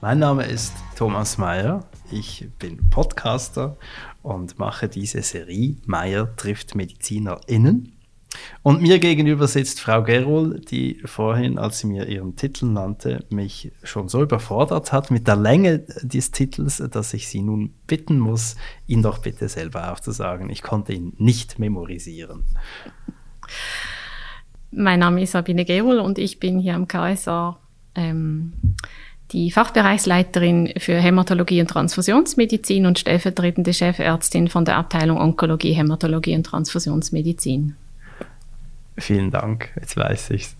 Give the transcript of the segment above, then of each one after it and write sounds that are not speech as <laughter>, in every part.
Mein Name ist Thomas Mayer. Ich bin Podcaster und mache diese Serie Mayer trifft MedizinerInnen. Und mir gegenüber sitzt Frau Gerol, die vorhin, als sie mir ihren Titel nannte, mich schon so überfordert hat mit der Länge des Titels, dass ich sie nun bitten muss, ihn doch bitte selber aufzusagen. Ich konnte ihn nicht memorisieren. Mein Name ist Sabine Gerol und ich bin hier am KSA ähm, die Fachbereichsleiterin für Hämatologie und Transfusionsmedizin und stellvertretende Chefärztin von der Abteilung Onkologie, Hämatologie und Transfusionsmedizin. Vielen Dank, jetzt weiß ich's.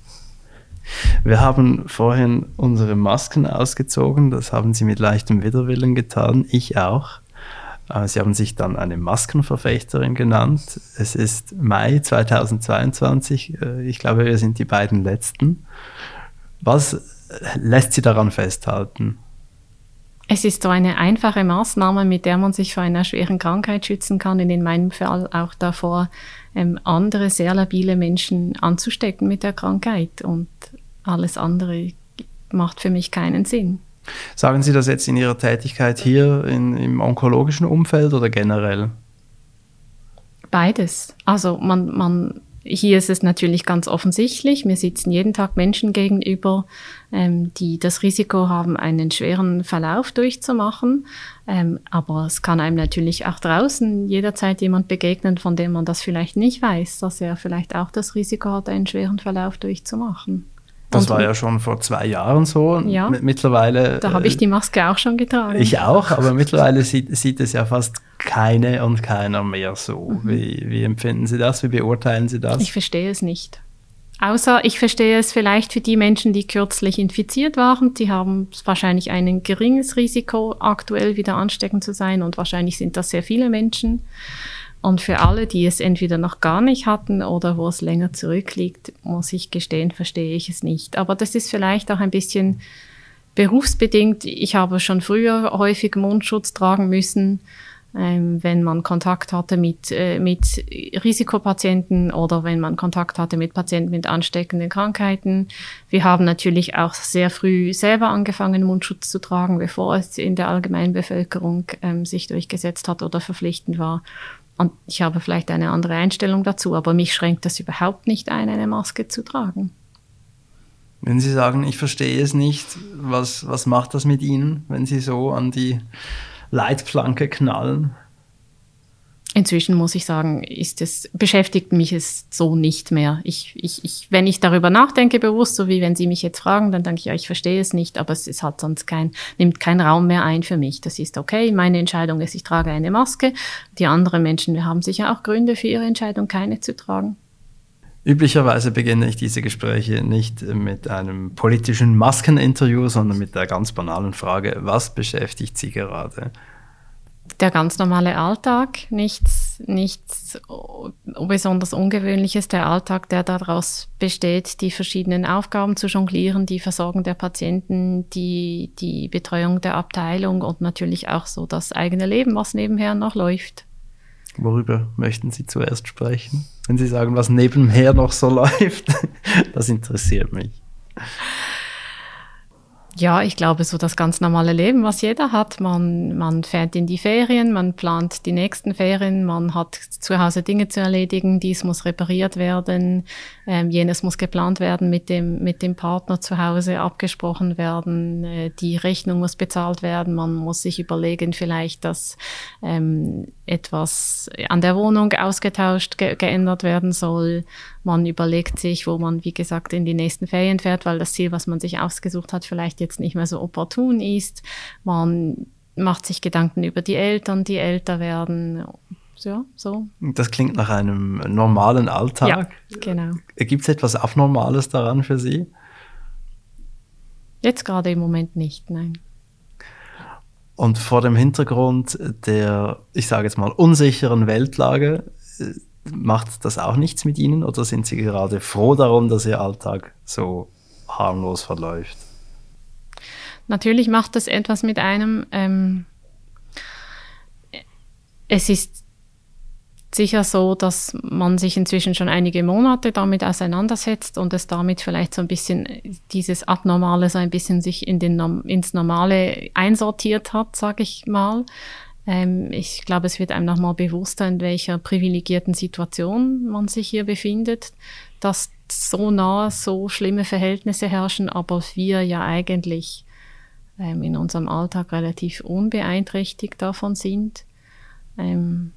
Wir haben vorhin unsere Masken ausgezogen, das haben Sie mit leichtem Widerwillen getan, ich auch. Äh, Sie haben sich dann eine Maskenverfechterin genannt. Es ist Mai 2022. Äh, ich glaube, wir sind die beiden Letzten. Was lässt sie daran festhalten? Es ist so eine einfache Maßnahme, mit der man sich vor einer schweren Krankheit schützen kann und in meinem Fall auch davor, ähm, andere sehr labile Menschen anzustecken mit der Krankheit. Und alles andere macht für mich keinen Sinn. Sagen Sie das jetzt in Ihrer Tätigkeit hier in, im onkologischen Umfeld oder generell? Beides. Also man, man hier ist es natürlich ganz offensichtlich. Mir sitzen jeden Tag Menschen gegenüber, ähm, die das Risiko haben, einen schweren Verlauf durchzumachen. Ähm, aber es kann einem natürlich auch draußen jederzeit jemand begegnen, von dem man das vielleicht nicht weiß, dass er vielleicht auch das Risiko hat, einen schweren Verlauf durchzumachen. Das und, war ja schon vor zwei Jahren so. Ja, mittlerweile. Da habe ich äh, die Maske auch schon getragen. Ich auch, aber mittlerweile sieht, sieht es ja fast keine und keiner mehr so. Mhm. Wie, wie empfinden Sie das? Wie beurteilen Sie das? Ich verstehe es nicht. Außer ich verstehe es vielleicht für die Menschen, die kürzlich infiziert waren. Die haben wahrscheinlich ein geringes Risiko, aktuell wieder ansteckend zu sein. Und wahrscheinlich sind das sehr viele Menschen. Und für alle, die es entweder noch gar nicht hatten oder wo es länger zurückliegt, muss ich gestehen, verstehe ich es nicht. Aber das ist vielleicht auch ein bisschen berufsbedingt. Ich habe schon früher häufig Mundschutz tragen müssen, ähm, wenn man Kontakt hatte mit, äh, mit Risikopatienten oder wenn man Kontakt hatte mit Patienten mit ansteckenden Krankheiten. Wir haben natürlich auch sehr früh selber angefangen, Mundschutz zu tragen, bevor es in der allgemeinen Bevölkerung ähm, sich durchgesetzt hat oder verpflichtend war. Und ich habe vielleicht eine andere Einstellung dazu, aber mich schränkt das überhaupt nicht ein, eine Maske zu tragen. Wenn Sie sagen, ich verstehe es nicht, was, was macht das mit Ihnen, wenn Sie so an die Leitplanke knallen? Inzwischen muss ich sagen, ist es, beschäftigt mich es so nicht mehr. Ich, ich, ich, wenn ich darüber nachdenke, bewusst, so wie wenn Sie mich jetzt fragen, dann denke ich, ja, ich verstehe es nicht, aber es, es hat sonst kein, nimmt keinen Raum mehr ein für mich. Das ist okay. Meine Entscheidung ist, ich trage eine Maske. Die anderen Menschen haben sicher auch Gründe für ihre Entscheidung, keine zu tragen. Üblicherweise beginne ich diese Gespräche nicht mit einem politischen Maskeninterview, sondern mit der ganz banalen Frage, was beschäftigt Sie gerade? Der ganz normale Alltag, nichts, nichts besonders Ungewöhnliches, der Alltag, der daraus besteht, die verschiedenen Aufgaben zu jonglieren, die Versorgung der Patienten, die, die Betreuung der Abteilung und natürlich auch so das eigene Leben, was nebenher noch läuft. Worüber möchten Sie zuerst sprechen? Wenn Sie sagen, was nebenher noch so <laughs> läuft, das interessiert mich. Ja, ich glaube, so das ganz normale Leben, was jeder hat. Man, man fährt in die Ferien, man plant die nächsten Ferien, man hat zu Hause Dinge zu erledigen, dies muss repariert werden, ähm, jenes muss geplant werden, mit dem, mit dem Partner zu Hause abgesprochen werden, äh, die Rechnung muss bezahlt werden, man muss sich überlegen vielleicht, dass ähm, etwas an der Wohnung ausgetauscht, ge geändert werden soll. Man überlegt sich, wo man, wie gesagt, in die nächsten Ferien fährt, weil das Ziel, was man sich ausgesucht hat, vielleicht jetzt nicht mehr so opportun ist. Man macht sich Gedanken über die Eltern, die älter werden. Ja, so. Das klingt nach einem normalen Alltag. Ja, genau. Gibt es etwas Abnormales daran für Sie? Jetzt gerade im Moment nicht, nein. Und vor dem Hintergrund der, ich sage jetzt mal, unsicheren Weltlage, äh, macht das auch nichts mit Ihnen oder sind Sie gerade froh darum, dass Ihr Alltag so harmlos verläuft? Natürlich macht das etwas mit einem. Ähm, es ist sicher so, dass man sich inzwischen schon einige Monate damit auseinandersetzt und es damit vielleicht so ein bisschen dieses Abnormale so ein bisschen sich in den, ins Normale einsortiert hat, sage ich mal. Ähm, ich glaube, es wird einem nochmal bewusster, in welcher privilegierten Situation man sich hier befindet, dass so nah so schlimme Verhältnisse herrschen, aber wir ja eigentlich ähm, in unserem Alltag relativ unbeeinträchtigt davon sind. Ähm,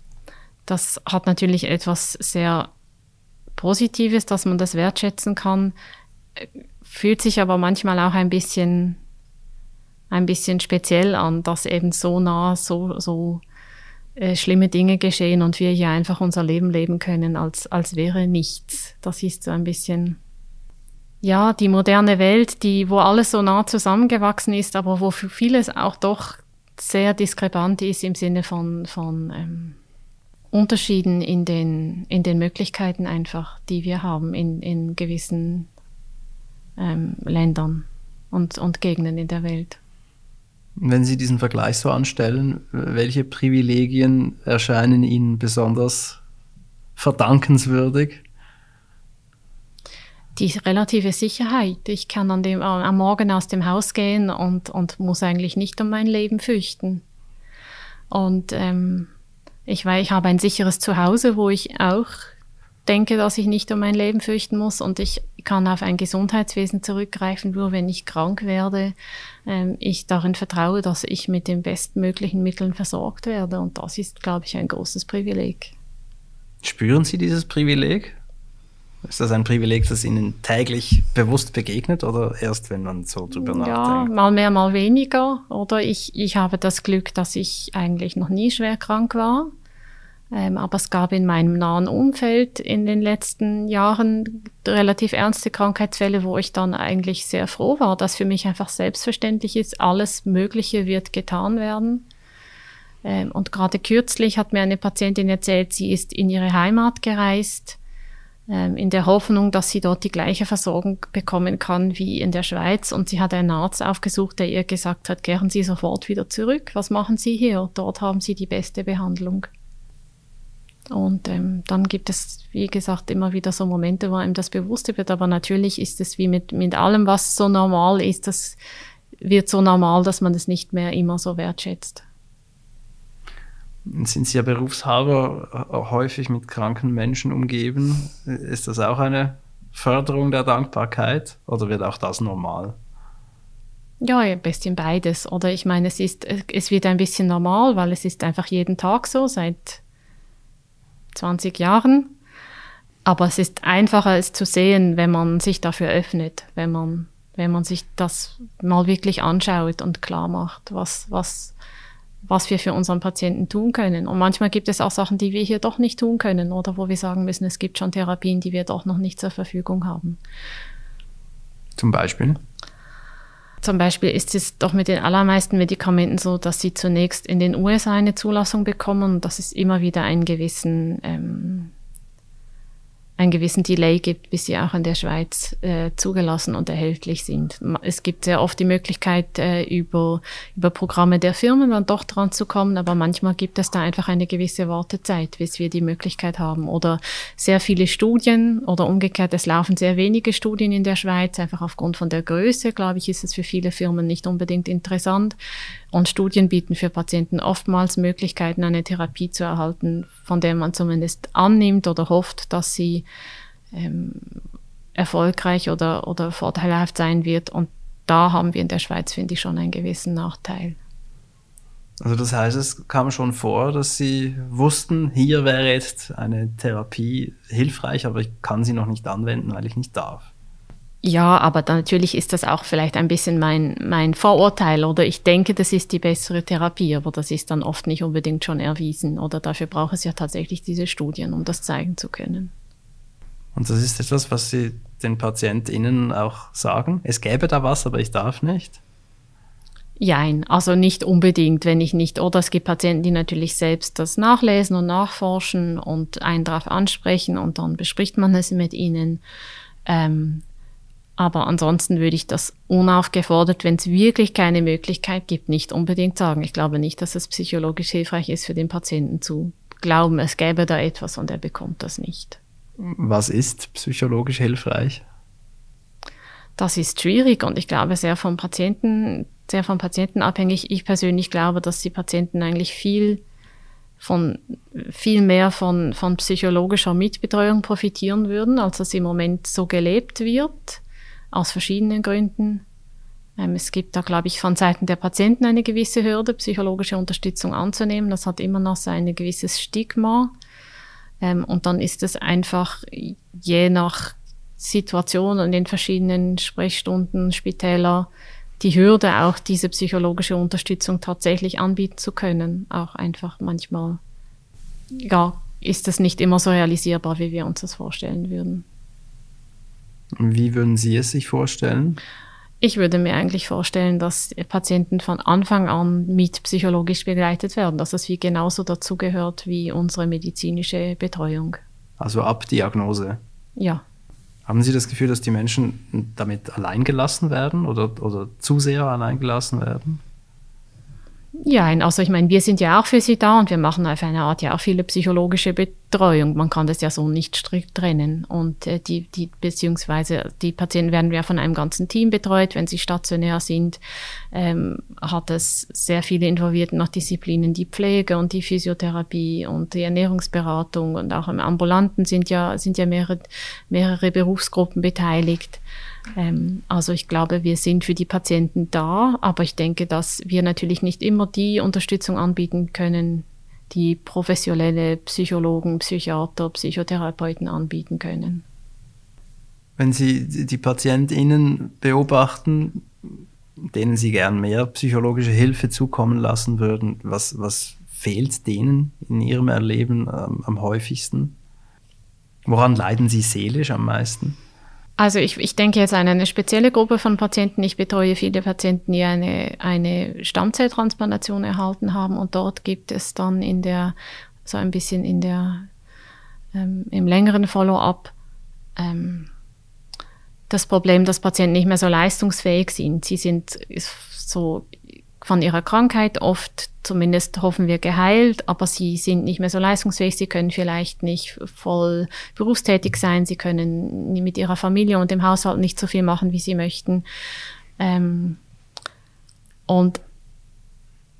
das hat natürlich etwas sehr Positives, dass man das wertschätzen kann, fühlt sich aber manchmal auch ein bisschen, ein bisschen speziell an, dass eben so nah so, so äh, schlimme Dinge geschehen und wir hier einfach unser Leben leben können, als, als wäre nichts. Das ist so ein bisschen ja, die moderne Welt, die, wo alles so nah zusammengewachsen ist, aber wo vieles auch doch sehr diskrepant ist im Sinne von, von ähm, Unterschieden in den, in den Möglichkeiten einfach, die wir haben in, in gewissen ähm, Ländern und, und Gegenden in der Welt. Wenn Sie diesen Vergleich so anstellen, welche Privilegien erscheinen Ihnen besonders verdankenswürdig? die relative Sicherheit. Ich kann an dem, am Morgen aus dem Haus gehen und, und muss eigentlich nicht um mein Leben fürchten. Und ähm, ich weiß, ich habe ein sicheres Zuhause, wo ich auch denke, dass ich nicht um mein Leben fürchten muss und ich kann auf ein Gesundheitswesen zurückgreifen, nur wenn ich krank werde, ähm, ich darin vertraue, dass ich mit den bestmöglichen Mitteln versorgt werde und das ist, glaube ich, ein großes Privileg. Spüren Sie dieses Privileg? Ist das ein Privileg, das Ihnen täglich bewusst begegnet oder erst, wenn man so drüber nachdenkt? Ja, mal mehr, mal weniger. Oder ich, ich habe das Glück, dass ich eigentlich noch nie schwer krank war. Ähm, aber es gab in meinem nahen Umfeld in den letzten Jahren relativ ernste Krankheitsfälle, wo ich dann eigentlich sehr froh war, dass für mich einfach selbstverständlich ist, alles Mögliche wird getan werden. Ähm, und gerade kürzlich hat mir eine Patientin erzählt, sie ist in ihre Heimat gereist in der Hoffnung, dass sie dort die gleiche Versorgung bekommen kann wie in der Schweiz. Und sie hat einen Arzt aufgesucht, der ihr gesagt hat, kehren Sie sofort wieder zurück. Was machen Sie hier? Dort haben Sie die beste Behandlung. Und ähm, dann gibt es, wie gesagt, immer wieder so Momente, wo einem das bewusst wird. Aber natürlich ist es wie mit, mit allem, was so normal ist, das wird so normal, dass man es nicht mehr immer so wertschätzt sind Sie ja berufshalber häufig mit kranken Menschen umgeben. Ist das auch eine Förderung der Dankbarkeit oder wird auch das normal? Ja, ein bisschen beides. Oder ich meine, es ist, es wird ein bisschen normal, weil es ist einfach jeden Tag so, seit 20 Jahren. Aber es ist einfacher, es zu sehen, wenn man sich dafür öffnet, wenn man, wenn man sich das mal wirklich anschaut und klar macht, was, was, was wir für unseren Patienten tun können. Und manchmal gibt es auch Sachen, die wir hier doch nicht tun können oder wo wir sagen müssen, es gibt schon Therapien, die wir doch noch nicht zur Verfügung haben. Zum Beispiel? Zum Beispiel ist es doch mit den allermeisten Medikamenten so, dass sie zunächst in den USA eine Zulassung bekommen und dass es immer wieder einen gewissen ähm, einen gewissen Delay gibt, bis sie auch in der Schweiz äh, zugelassen und erhältlich sind. Es gibt sehr oft die Möglichkeit, äh, über, über Programme der Firmen dann doch dran zu kommen, aber manchmal gibt es da einfach eine gewisse Wartezeit, bis wir die Möglichkeit haben. Oder sehr viele Studien oder umgekehrt, es laufen sehr wenige Studien in der Schweiz, einfach aufgrund von der Größe, glaube ich, ist es für viele Firmen nicht unbedingt interessant. Und Studien bieten für Patienten oftmals Möglichkeiten, eine Therapie zu erhalten, von der man zumindest annimmt oder hofft, dass sie ähm, erfolgreich oder, oder vorteilhaft sein wird. Und da haben wir in der Schweiz, finde ich, schon einen gewissen Nachteil. Also das heißt, es kam schon vor, dass Sie wussten, hier wäre jetzt eine Therapie hilfreich, aber ich kann sie noch nicht anwenden, weil ich nicht darf. Ja, aber natürlich ist das auch vielleicht ein bisschen mein, mein Vorurteil oder ich denke, das ist die bessere Therapie, aber das ist dann oft nicht unbedingt schon erwiesen oder dafür braucht es ja tatsächlich diese Studien, um das zeigen zu können. Und das ist etwas, was Sie den PatientInnen auch sagen? Es gäbe da was, aber ich darf nicht? Jein, also nicht unbedingt, wenn ich nicht, oder es gibt Patienten, die natürlich selbst das nachlesen und nachforschen und einen darauf ansprechen und dann bespricht man es mit ihnen. Ähm, aber ansonsten würde ich das unaufgefordert, wenn es wirklich keine Möglichkeit gibt, nicht unbedingt sagen. Ich glaube nicht, dass es psychologisch hilfreich ist für den Patienten zu glauben, es gäbe da etwas und er bekommt das nicht. Was ist psychologisch hilfreich? Das ist schwierig und ich glaube sehr vom Patienten, sehr vom Patienten abhängig. Ich persönlich glaube, dass die Patienten eigentlich viel von viel mehr von, von psychologischer Mitbetreuung profitieren würden, als es im Moment so gelebt wird, aus verschiedenen Gründen. Ähm, es gibt da, glaube ich, von Seiten der Patienten eine gewisse Hürde, psychologische Unterstützung anzunehmen. Das hat immer noch so ein gewisses Stigma. Ähm, und dann ist es einfach je nach Situation und in verschiedenen Sprechstunden, Spitäler, die Hürde, auch diese psychologische Unterstützung tatsächlich anbieten zu können. Auch einfach manchmal, ja, ist das nicht immer so realisierbar, wie wir uns das vorstellen würden. Wie würden Sie es sich vorstellen? Ich würde mir eigentlich vorstellen, dass Patienten von Anfang an mit psychologisch begleitet werden, dass das wie genauso dazugehört wie unsere medizinische Betreuung. Also ab Diagnose? Ja. Haben Sie das Gefühl, dass die Menschen damit alleingelassen werden oder, oder zu sehr alleingelassen werden? Ja, also ich meine, wir sind ja auch für sie da und wir machen auf eine Art ja auch viele psychologische Betreuung. Man kann das ja so nicht strikt trennen. Und äh, die, die, beziehungsweise die Patienten werden ja von einem ganzen Team betreut. Wenn sie stationär sind, ähm, hat es sehr viele involvierte nach Disziplinen, die Pflege und die Physiotherapie und die Ernährungsberatung und auch im Ambulanten sind ja, sind ja mehrere, mehrere Berufsgruppen beteiligt. Ähm, also ich glaube, wir sind für die Patienten da, aber ich denke, dass wir natürlich nicht immer die Unterstützung anbieten können, die professionelle Psychologen, Psychiater, Psychotherapeuten anbieten können. Wenn Sie die PatientInnen beobachten, denen Sie gern mehr psychologische Hilfe zukommen lassen würden, was, was fehlt denen in ihrem Erleben ähm, am häufigsten? Woran leiden Sie seelisch am meisten? Also ich, ich denke jetzt an eine spezielle Gruppe von Patienten. Ich betreue viele Patienten, die eine, eine Stammzelltransplantation erhalten haben und dort gibt es dann in der, so ein bisschen in der, ähm, im längeren Follow-up ähm, das Problem, dass Patienten nicht mehr so leistungsfähig sind. Sie sind so von ihrer Krankheit. Oft zumindest hoffen wir geheilt, aber sie sind nicht mehr so leistungsfähig, sie können vielleicht nicht voll berufstätig sein, sie können mit ihrer Familie und dem Haushalt nicht so viel machen, wie sie möchten. Ähm, und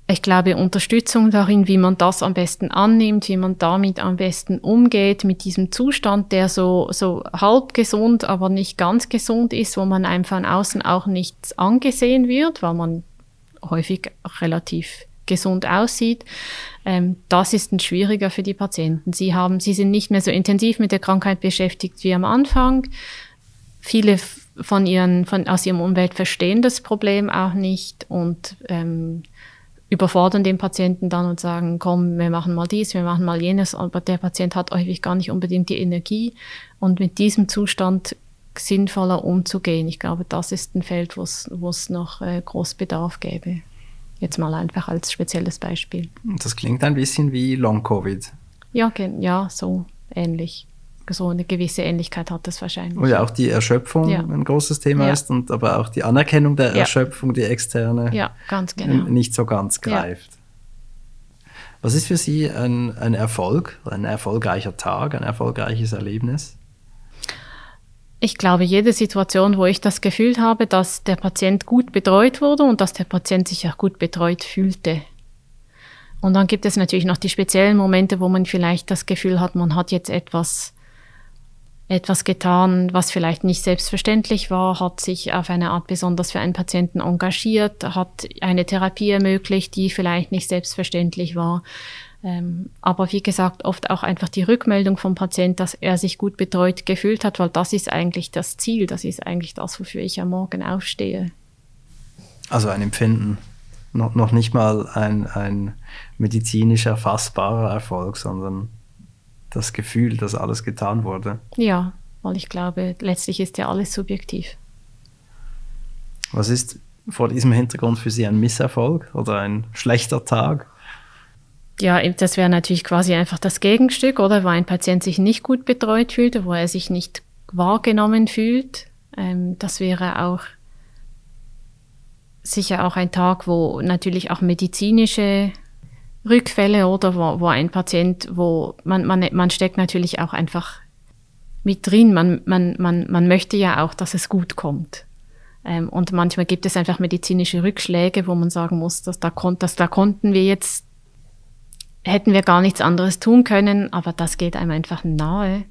ich glaube, Unterstützung darin, wie man das am besten annimmt, wie man damit am besten umgeht, mit diesem Zustand, der so, so halb gesund, aber nicht ganz gesund ist, wo man einem von außen auch nichts angesehen wird, weil man häufig relativ gesund aussieht. Ähm, das ist ein schwieriger für die Patienten. Sie haben, sie sind nicht mehr so intensiv mit der Krankheit beschäftigt wie am Anfang. Viele von ihren, von, aus ihrem Umwelt verstehen das Problem auch nicht und ähm, überfordern den Patienten dann und sagen, komm, wir machen mal dies, wir machen mal jenes, aber der Patient hat häufig gar nicht unbedingt die Energie und mit diesem Zustand sinnvoller umzugehen. Ich glaube, das ist ein Feld, wo es noch äh, groß Bedarf gäbe. Jetzt mal einfach als spezielles Beispiel. Das klingt ein bisschen wie Long-Covid. Ja, ja, so ähnlich. So eine gewisse Ähnlichkeit hat es wahrscheinlich. Wo ja auch die Erschöpfung ja. ein großes Thema ja. ist und aber auch die Anerkennung der ja. Erschöpfung, die externe, ja, ganz genau. nicht so ganz greift. Was ist für Sie ein, ein Erfolg, ein erfolgreicher Tag, ein erfolgreiches Erlebnis? Ich glaube, jede Situation, wo ich das Gefühl habe, dass der Patient gut betreut wurde und dass der Patient sich auch gut betreut fühlte. Und dann gibt es natürlich noch die speziellen Momente, wo man vielleicht das Gefühl hat, man hat jetzt etwas, etwas getan, was vielleicht nicht selbstverständlich war, hat sich auf eine Art besonders für einen Patienten engagiert, hat eine Therapie ermöglicht, die vielleicht nicht selbstverständlich war. Ähm, aber wie gesagt, oft auch einfach die Rückmeldung vom Patient, dass er sich gut betreut gefühlt hat, weil das ist eigentlich das Ziel, das ist eigentlich das, wofür ich am Morgen aufstehe. Also ein Empfinden, noch, noch nicht mal ein, ein medizinisch erfassbarer Erfolg, sondern das Gefühl, dass alles getan wurde. Ja, weil ich glaube, letztlich ist ja alles subjektiv. Was ist vor diesem Hintergrund für Sie ein Misserfolg oder ein schlechter Tag? Ja, das wäre natürlich quasi einfach das Gegenstück, oder? Wo ein Patient sich nicht gut betreut fühlt, wo er sich nicht wahrgenommen fühlt. Ähm, das wäre auch sicher auch ein Tag, wo natürlich auch medizinische Rückfälle oder wo, wo ein Patient, wo man, man, man steckt natürlich auch einfach mit drin. Man, man, man, man möchte ja auch, dass es gut kommt. Ähm, und manchmal gibt es einfach medizinische Rückschläge, wo man sagen muss, dass da, kon dass da konnten wir jetzt, hätten wir gar nichts anderes tun können, aber das geht einem einfach nahe.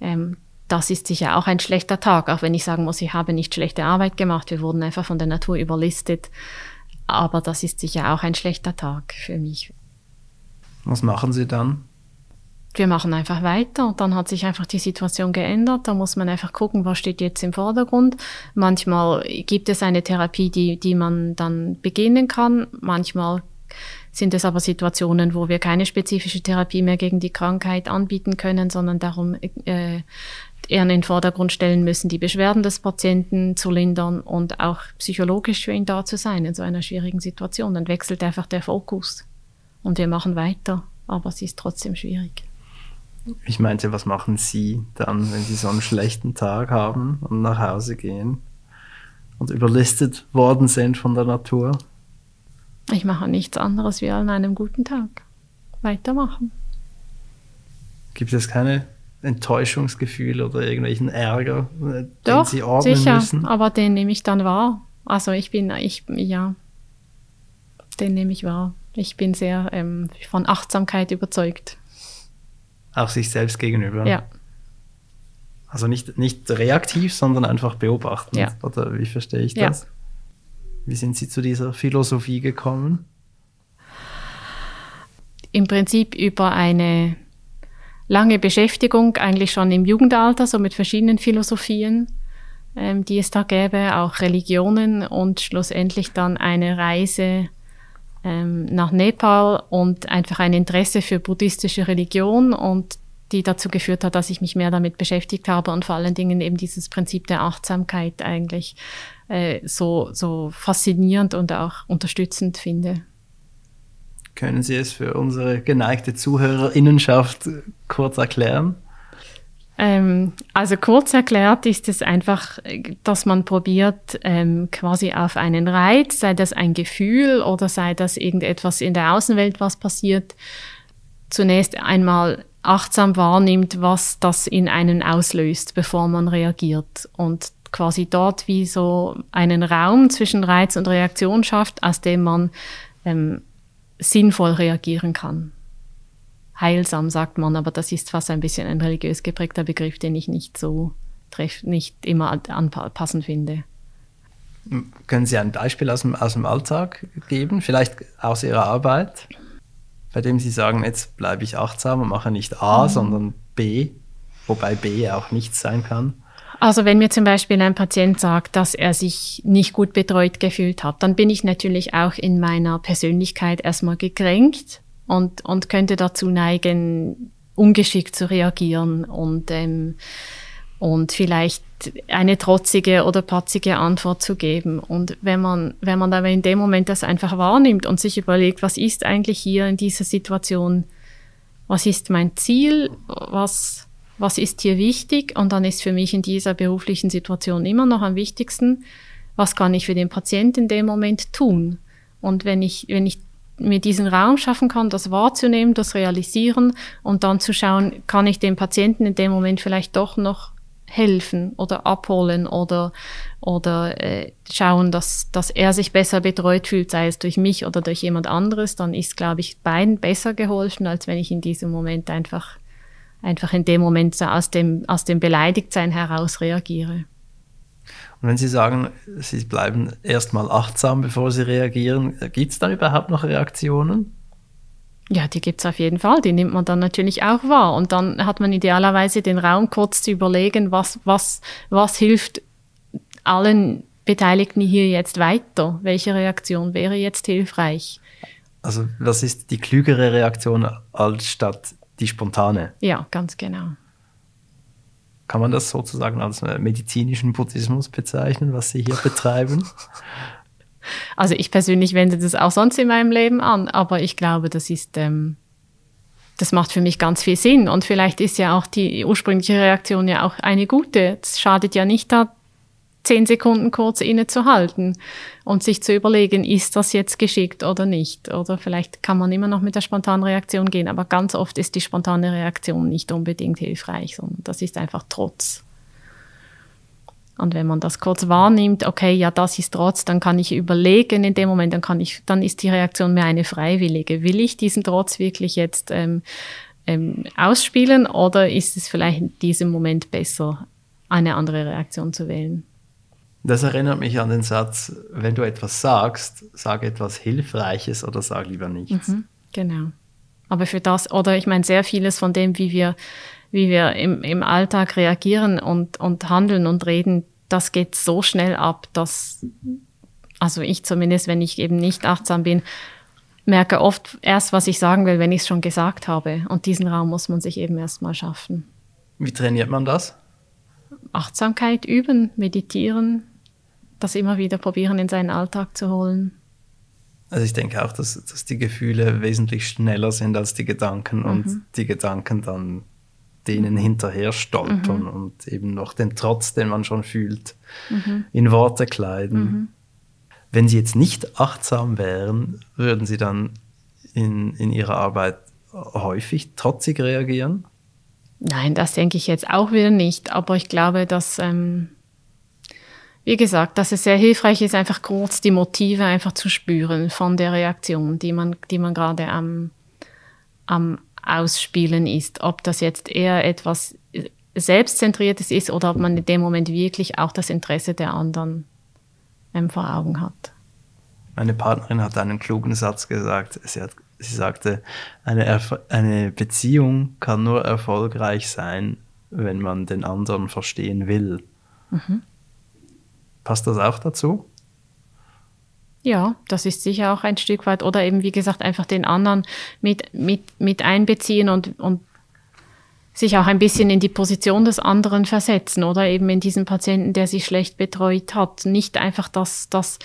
Ähm, das ist sicher auch ein schlechter Tag, auch wenn ich sagen muss, ich habe nicht schlechte Arbeit gemacht, wir wurden einfach von der Natur überlistet. Aber das ist sicher auch ein schlechter Tag für mich. Was machen Sie dann? Wir machen einfach weiter und dann hat sich einfach die Situation geändert. Da muss man einfach gucken, was steht jetzt im Vordergrund. Manchmal gibt es eine Therapie, die, die man dann beginnen kann. Manchmal sind es aber Situationen, wo wir keine spezifische Therapie mehr gegen die Krankheit anbieten können, sondern darum äh, eher in den Vordergrund stellen müssen, die Beschwerden des Patienten zu lindern und auch psychologisch für ihn da zu sein in so einer schwierigen Situation. Dann wechselt einfach der Fokus und wir machen weiter, aber es ist trotzdem schwierig. Ich meinte, was machen Sie dann, wenn Sie so einen schlechten Tag haben und nach Hause gehen und überlistet worden sind von der Natur? Ich mache nichts anderes wie an einem guten Tag. Weitermachen. Gibt es keine Enttäuschungsgefühle oder irgendwelchen Ärger, den Doch, Sie ordnen sicher, müssen? aber den nehme ich dann wahr. Also ich bin, ich, ja, den nehme ich wahr. Ich bin sehr ähm, von Achtsamkeit überzeugt. Auch sich selbst gegenüber? Ja. Also nicht, nicht reaktiv, sondern einfach beobachten. Ja. Oder wie verstehe ich das? Ja. Wie sind Sie zu dieser Philosophie gekommen? Im Prinzip über eine lange Beschäftigung, eigentlich schon im Jugendalter, so mit verschiedenen Philosophien, ähm, die es da gäbe, auch Religionen und schlussendlich dann eine Reise ähm, nach Nepal und einfach ein Interesse für buddhistische Religion und die dazu geführt hat, dass ich mich mehr damit beschäftigt habe und vor allen Dingen eben dieses Prinzip der Achtsamkeit eigentlich äh, so, so faszinierend und auch unterstützend finde. Können Sie es für unsere geneigte Zuhörerinnenschaft kurz erklären? Ähm, also kurz erklärt ist es einfach, dass man probiert, ähm, quasi auf einen Reiz, sei das ein Gefühl oder sei das irgendetwas in der Außenwelt, was passiert, zunächst einmal achtsam wahrnimmt, was das in einen auslöst, bevor man reagiert. Und quasi dort wie so einen Raum zwischen Reiz und Reaktion schafft, aus dem man ähm, sinnvoll reagieren kann. Heilsam sagt man, aber das ist fast ein bisschen ein religiös geprägter Begriff, den ich nicht so treff, nicht immer anpassend finde. Können Sie ein Beispiel aus dem, aus dem Alltag geben, vielleicht aus Ihrer Arbeit, bei dem Sie sagen, jetzt bleibe ich achtsam und mache nicht A, mhm. sondern B, wobei B auch nichts sein kann? Also wenn mir zum Beispiel ein Patient sagt, dass er sich nicht gut betreut gefühlt hat, dann bin ich natürlich auch in meiner Persönlichkeit erstmal gekränkt und, und könnte dazu neigen, ungeschickt zu reagieren und, ähm, und vielleicht eine trotzige oder patzige Antwort zu geben. Und wenn man, wenn man aber in dem Moment das einfach wahrnimmt und sich überlegt, was ist eigentlich hier in dieser Situation, was ist mein Ziel, was, was ist hier wichtig? Und dann ist für mich in dieser beruflichen Situation immer noch am wichtigsten, was kann ich für den Patienten in dem Moment tun? Und wenn ich, wenn ich mir diesen Raum schaffen kann, das wahrzunehmen, das realisieren und dann zu schauen, kann ich dem Patienten in dem Moment vielleicht doch noch helfen oder abholen oder, oder äh, schauen, dass, dass er sich besser betreut fühlt, sei es durch mich oder durch jemand anderes, dann ist, glaube ich, beiden besser geholfen, als wenn ich in diesem Moment einfach einfach in dem Moment so aus dem, aus dem Beleidigtsein heraus reagiere. Und wenn Sie sagen, Sie bleiben erstmal achtsam, bevor Sie reagieren, gibt es dann überhaupt noch Reaktionen? Ja, die gibt es auf jeden Fall. Die nimmt man dann natürlich auch wahr. Und dann hat man idealerweise den Raum, kurz zu überlegen, was, was, was hilft allen Beteiligten hier jetzt weiter? Welche Reaktion wäre jetzt hilfreich? Also, was ist die klügere Reaktion als statt die spontane. Ja, ganz genau. Kann man das sozusagen als medizinischen Buddhismus bezeichnen, was Sie hier betreiben? <laughs> Also ich persönlich wende das auch sonst in meinem Leben an, aber ich glaube, das ist, ähm, das macht für mich ganz viel Sinn. Und vielleicht ist ja auch die ursprüngliche Reaktion ja auch eine gute. Es schadet ja nicht da, zehn Sekunden kurz innezuhalten und sich zu überlegen, ist das jetzt geschickt oder nicht? Oder vielleicht kann man immer noch mit der spontanen Reaktion gehen, aber ganz oft ist die spontane Reaktion nicht unbedingt hilfreich, sondern das ist einfach Trotz. Und wenn man das kurz wahrnimmt, okay, ja, das ist Trotz, dann kann ich überlegen in dem Moment, dann kann ich, dann ist die Reaktion mehr eine freiwillige. Will ich diesen Trotz wirklich jetzt ähm, ähm, ausspielen oder ist es vielleicht in diesem Moment besser, eine andere Reaktion zu wählen? Das erinnert mich an den Satz, wenn du etwas sagst, sag etwas Hilfreiches oder sag lieber nichts. Mhm, genau. Aber für das, oder ich meine, sehr vieles von dem, wie wir, wie wir im, im Alltag reagieren und, und handeln und reden, das geht so schnell ab, dass, also ich zumindest, wenn ich eben nicht achtsam bin, merke oft erst, was ich sagen will, wenn ich es schon gesagt habe. Und diesen Raum muss man sich eben erst mal schaffen. Wie trainiert man das? Achtsamkeit üben, meditieren, das immer wieder probieren, in seinen Alltag zu holen. Also ich denke auch, dass, dass die Gefühle wesentlich schneller sind als die Gedanken mhm. und die Gedanken dann denen hinterher stolpern mhm. und eben noch den Trotz, den man schon fühlt, mhm. in Worte kleiden. Mhm. Wenn Sie jetzt nicht achtsam wären, würden Sie dann in, in Ihrer Arbeit häufig trotzig reagieren? Nein, das denke ich jetzt auch wieder nicht. Aber ich glaube, dass ähm, wie gesagt, dass es sehr hilfreich ist, einfach kurz die Motive einfach zu spüren von der Reaktion, die man, die man gerade am, am Ausspielen ist. Ob das jetzt eher etwas Selbstzentriertes ist oder ob man in dem Moment wirklich auch das Interesse der anderen ähm, vor Augen hat. Meine Partnerin hat einen klugen Satz gesagt. Sie, hat, sie sagte, eine, Erf eine Beziehung kann nur erfolgreich sein, wenn man den anderen verstehen will. Mhm. Passt das auch dazu? Ja, das ist sicher auch ein Stück weit. Oder eben, wie gesagt, einfach den anderen mit, mit, mit einbeziehen und, und sich auch ein bisschen in die Position des anderen versetzen oder eben in diesen Patienten, der sich schlecht betreut hat. Nicht einfach das, das,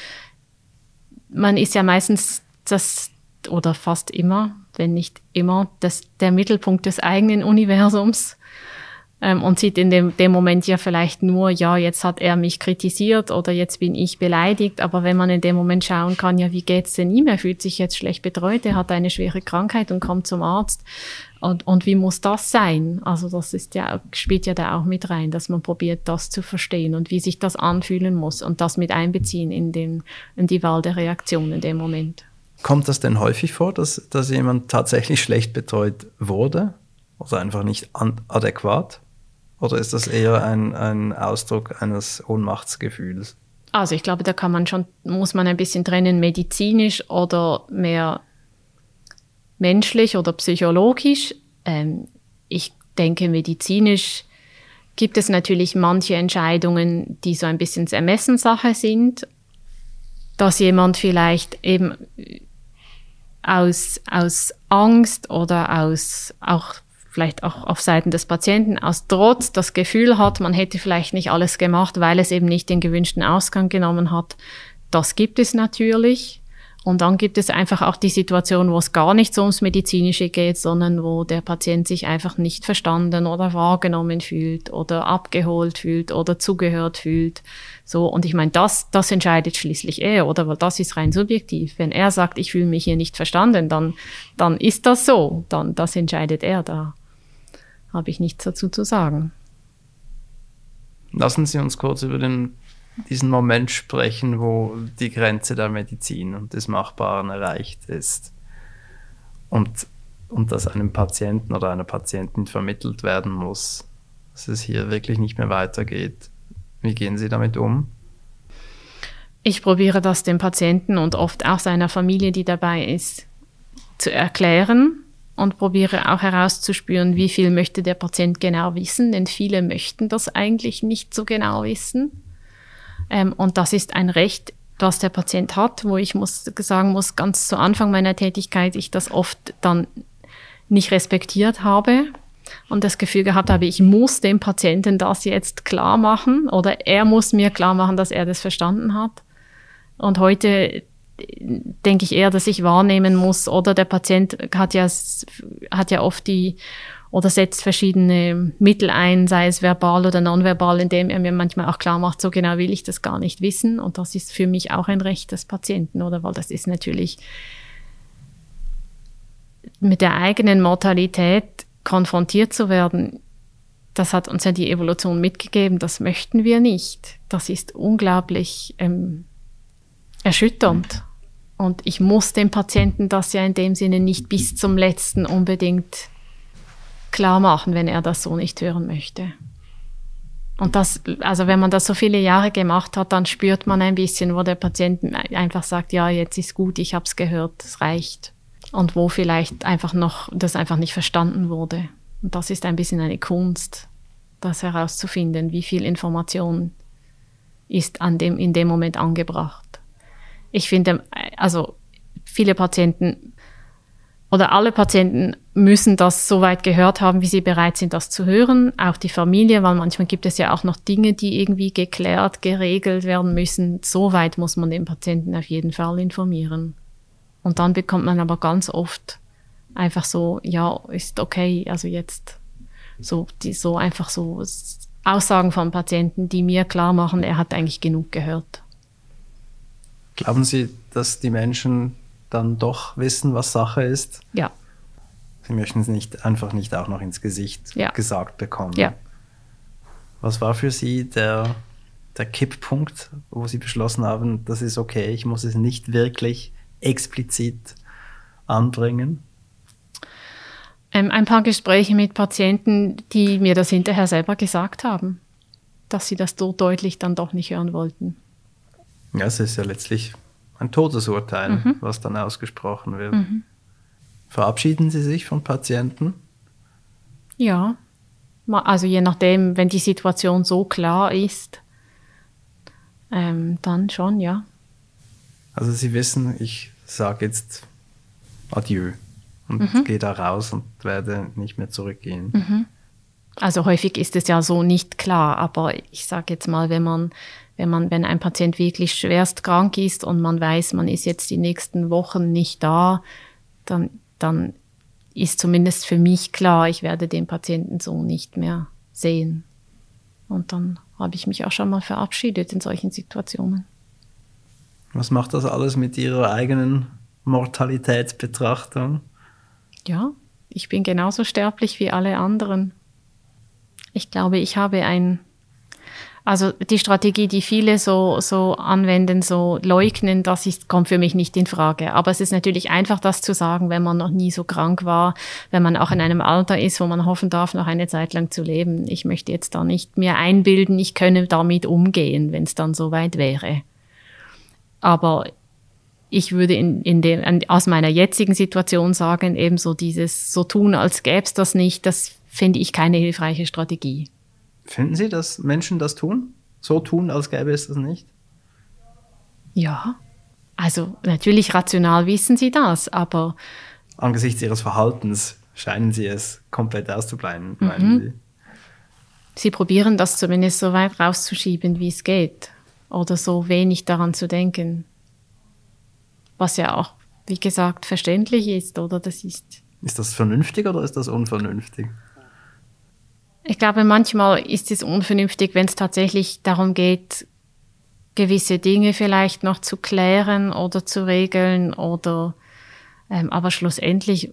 man ist ja meistens das oder fast immer, wenn nicht immer, das, der Mittelpunkt des eigenen Universums ähm, und sieht in dem, dem Moment ja vielleicht nur, ja, jetzt hat er mich kritisiert oder jetzt bin ich beleidigt. Aber wenn man in dem Moment schauen kann, ja, wie geht's denn ihm? Er fühlt sich jetzt schlecht betreut, er hat eine schwere Krankheit und kommt zum Arzt. Und, und wie muss das sein? Also das ist ja, spielt ja da auch mit rein, dass man probiert, das zu verstehen und wie sich das anfühlen muss und das mit einbeziehen in, den, in die Wahl der Reaktion in dem Moment. Kommt das denn häufig vor, dass, dass jemand tatsächlich schlecht betreut wurde oder einfach nicht adäquat? Oder ist das eher ein, ein Ausdruck eines Ohnmachtsgefühls? Also ich glaube, da kann man schon, muss man ein bisschen trennen, medizinisch oder mehr menschlich oder psychologisch. Ähm, ich denke, medizinisch gibt es natürlich manche Entscheidungen, die so ein bisschen Ermessenssache sind, dass jemand vielleicht eben aus, aus Angst oder aus auch vielleicht auch auf Seiten des Patienten aus Trotz das Gefühl hat, man hätte vielleicht nicht alles gemacht, weil es eben nicht den gewünschten Ausgang genommen hat. Das gibt es natürlich. Und dann gibt es einfach auch die Situation, wo es gar nicht so ums Medizinische geht, sondern wo der Patient sich einfach nicht verstanden oder wahrgenommen fühlt oder abgeholt fühlt oder zugehört fühlt. So, und ich meine, das, das entscheidet schließlich er, oder? Weil das ist rein subjektiv. Wenn er sagt, ich fühle mich hier nicht verstanden, dann, dann ist das so. Dann, das entscheidet er da habe ich nichts dazu zu sagen. Lassen Sie uns kurz über den, diesen Moment sprechen, wo die Grenze der Medizin und des Machbaren erreicht ist und, und dass einem Patienten oder einer Patientin vermittelt werden muss, dass es hier wirklich nicht mehr weitergeht. Wie gehen Sie damit um? Ich probiere das dem Patienten und oft auch seiner Familie, die dabei ist, zu erklären und probiere auch herauszuspüren, wie viel möchte der Patient genau wissen, denn viele möchten das eigentlich nicht so genau wissen. Ähm, und das ist ein Recht, das der Patient hat, wo ich muss sagen muss, ganz zu Anfang meiner Tätigkeit ich das oft dann nicht respektiert habe und das Gefühl gehabt habe, ich muss dem Patienten das jetzt klar machen oder er muss mir klar machen, dass er das verstanden hat. Und heute denke ich eher, dass ich wahrnehmen muss. Oder der Patient hat ja, hat ja oft die, oder setzt verschiedene Mittel ein, sei es verbal oder nonverbal, indem er mir manchmal auch klar macht, so genau will ich das gar nicht wissen. Und das ist für mich auch ein Recht des Patienten, oder? Weil das ist natürlich mit der eigenen Mortalität konfrontiert zu werden, das hat uns ja die Evolution mitgegeben, das möchten wir nicht. Das ist unglaublich ähm, erschütternd. Und ich muss dem Patienten das ja in dem Sinne nicht bis zum letzten unbedingt klar machen, wenn er das so nicht hören möchte. Und das, also wenn man das so viele Jahre gemacht hat, dann spürt man ein bisschen, wo der Patient einfach sagt, ja, jetzt ist gut, ich habe es gehört, es reicht. Und wo vielleicht einfach noch das einfach nicht verstanden wurde. Und das ist ein bisschen eine Kunst, das herauszufinden, wie viel Information ist an dem, in dem Moment angebracht. Ich finde, also viele Patienten oder alle Patienten müssen das so weit gehört haben, wie sie bereit sind, das zu hören. Auch die Familie, weil manchmal gibt es ja auch noch Dinge, die irgendwie geklärt, geregelt werden müssen. So weit muss man den Patienten auf jeden Fall informieren. Und dann bekommt man aber ganz oft einfach so, ja, ist okay, also jetzt so, die, so einfach so Aussagen von Patienten, die mir klar machen, er hat eigentlich genug gehört. Glauben Sie, dass die Menschen dann doch wissen, was Sache ist? Ja. Sie möchten es nicht, einfach nicht auch noch ins Gesicht ja. gesagt bekommen. Ja. Was war für Sie der, der Kipppunkt, wo Sie beschlossen haben, das ist okay, ich muss es nicht wirklich explizit anbringen? Ähm, ein paar Gespräche mit Patienten, die mir das hinterher selber gesagt haben, dass sie das so deutlich dann doch nicht hören wollten. Ja, es ist ja letztlich ein Todesurteil, mhm. was dann ausgesprochen wird. Mhm. Verabschieden Sie sich von Patienten? Ja, also je nachdem, wenn die Situation so klar ist, ähm, dann schon, ja. Also Sie wissen, ich sage jetzt Adieu und mhm. gehe da raus und werde nicht mehr zurückgehen. Also häufig ist es ja so nicht klar, aber ich sage jetzt mal, wenn man, wenn man, wenn ein Patient wirklich schwerst krank ist und man weiß, man ist jetzt die nächsten Wochen nicht da, dann, dann ist zumindest für mich klar, ich werde den Patienten so nicht mehr sehen. Und dann habe ich mich auch schon mal verabschiedet in solchen Situationen. Was macht das alles mit Ihrer eigenen Mortalitätsbetrachtung? Ja, ich bin genauso sterblich wie alle anderen. Ich glaube, ich habe ein, also die Strategie, die viele so, so anwenden, so leugnen, das ist, kommt für mich nicht in Frage. Aber es ist natürlich einfach, das zu sagen, wenn man noch nie so krank war, wenn man auch in einem Alter ist, wo man hoffen darf, noch eine Zeit lang zu leben. Ich möchte jetzt da nicht mehr einbilden, ich könne damit umgehen, wenn es dann soweit wäre. Aber ich würde in, in dem, aus meiner jetzigen Situation sagen, eben so dieses so tun, als gäbe es das nicht, das finde ich keine hilfreiche Strategie. Finden Sie, dass Menschen das tun? So tun, als gäbe es das nicht? Ja, also natürlich rational wissen Sie das, aber. Angesichts Ihres Verhaltens scheinen Sie es komplett auszubleiben, meinen mhm. Sie? Sie probieren das zumindest so weit rauszuschieben, wie es geht. Oder so wenig daran zu denken was ja auch, wie gesagt, verständlich ist, oder? Das ist. Ist das vernünftig oder ist das unvernünftig? Ich glaube, manchmal ist es unvernünftig, wenn es tatsächlich darum geht, gewisse Dinge vielleicht noch zu klären oder zu regeln oder ähm, aber schlussendlich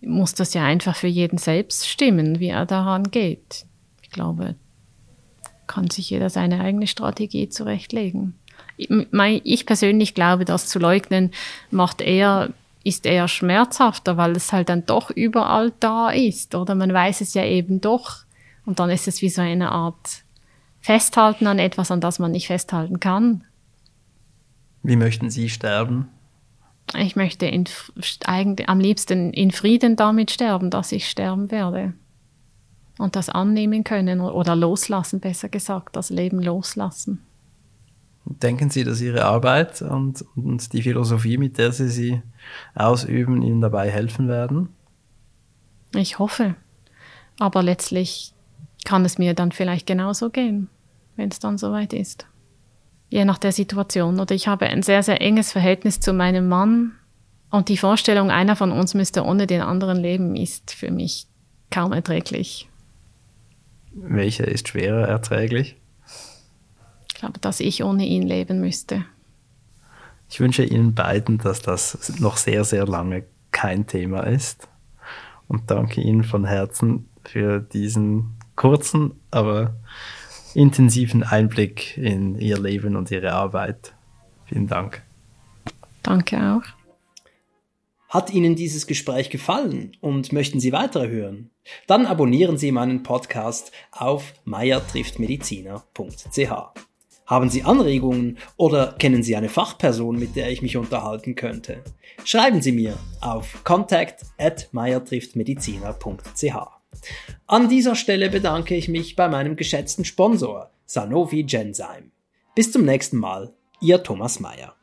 muss das ja einfach für jeden selbst stimmen, wie er daran geht. Ich glaube, kann sich jeder seine eigene Strategie zurechtlegen ich persönlich glaube, das zu leugnen macht eher ist eher schmerzhafter, weil es halt dann doch überall da ist, oder man weiß es ja eben doch. Und dann ist es wie so eine Art Festhalten an etwas, an das man nicht festhalten kann. Wie möchten Sie sterben? Ich möchte in, eigentlich am liebsten in Frieden damit sterben, dass ich sterben werde. Und das annehmen können oder loslassen, besser gesagt, das Leben loslassen. Denken Sie, dass Ihre Arbeit und, und die Philosophie, mit der Sie sie ausüben, Ihnen dabei helfen werden? Ich hoffe. Aber letztlich kann es mir dann vielleicht genauso gehen, wenn es dann soweit ist. je nach der Situation. Oder ich habe ein sehr, sehr enges Verhältnis zu meinem Mann. Und die Vorstellung, einer von uns müsste ohne den anderen leben, ist für mich kaum erträglich. Welcher ist schwerer erträglich? Ich glaube, dass ich ohne ihn leben müsste. Ich wünsche Ihnen beiden, dass das noch sehr, sehr lange kein Thema ist. Und danke Ihnen von Herzen für diesen kurzen, aber intensiven Einblick in Ihr Leben und Ihre Arbeit. Vielen Dank. Danke auch. Hat Ihnen dieses Gespräch gefallen und möchten Sie weitere hören? Dann abonnieren Sie meinen Podcast auf meiertrifftmediziner.ch. Haben Sie Anregungen oder kennen Sie eine Fachperson, mit der ich mich unterhalten könnte? Schreiben Sie mir auf contact at meiertrifftmediziner.ch. An dieser Stelle bedanke ich mich bei meinem geschätzten Sponsor Sanofi Genzyme. Bis zum nächsten Mal, Ihr Thomas Mayer.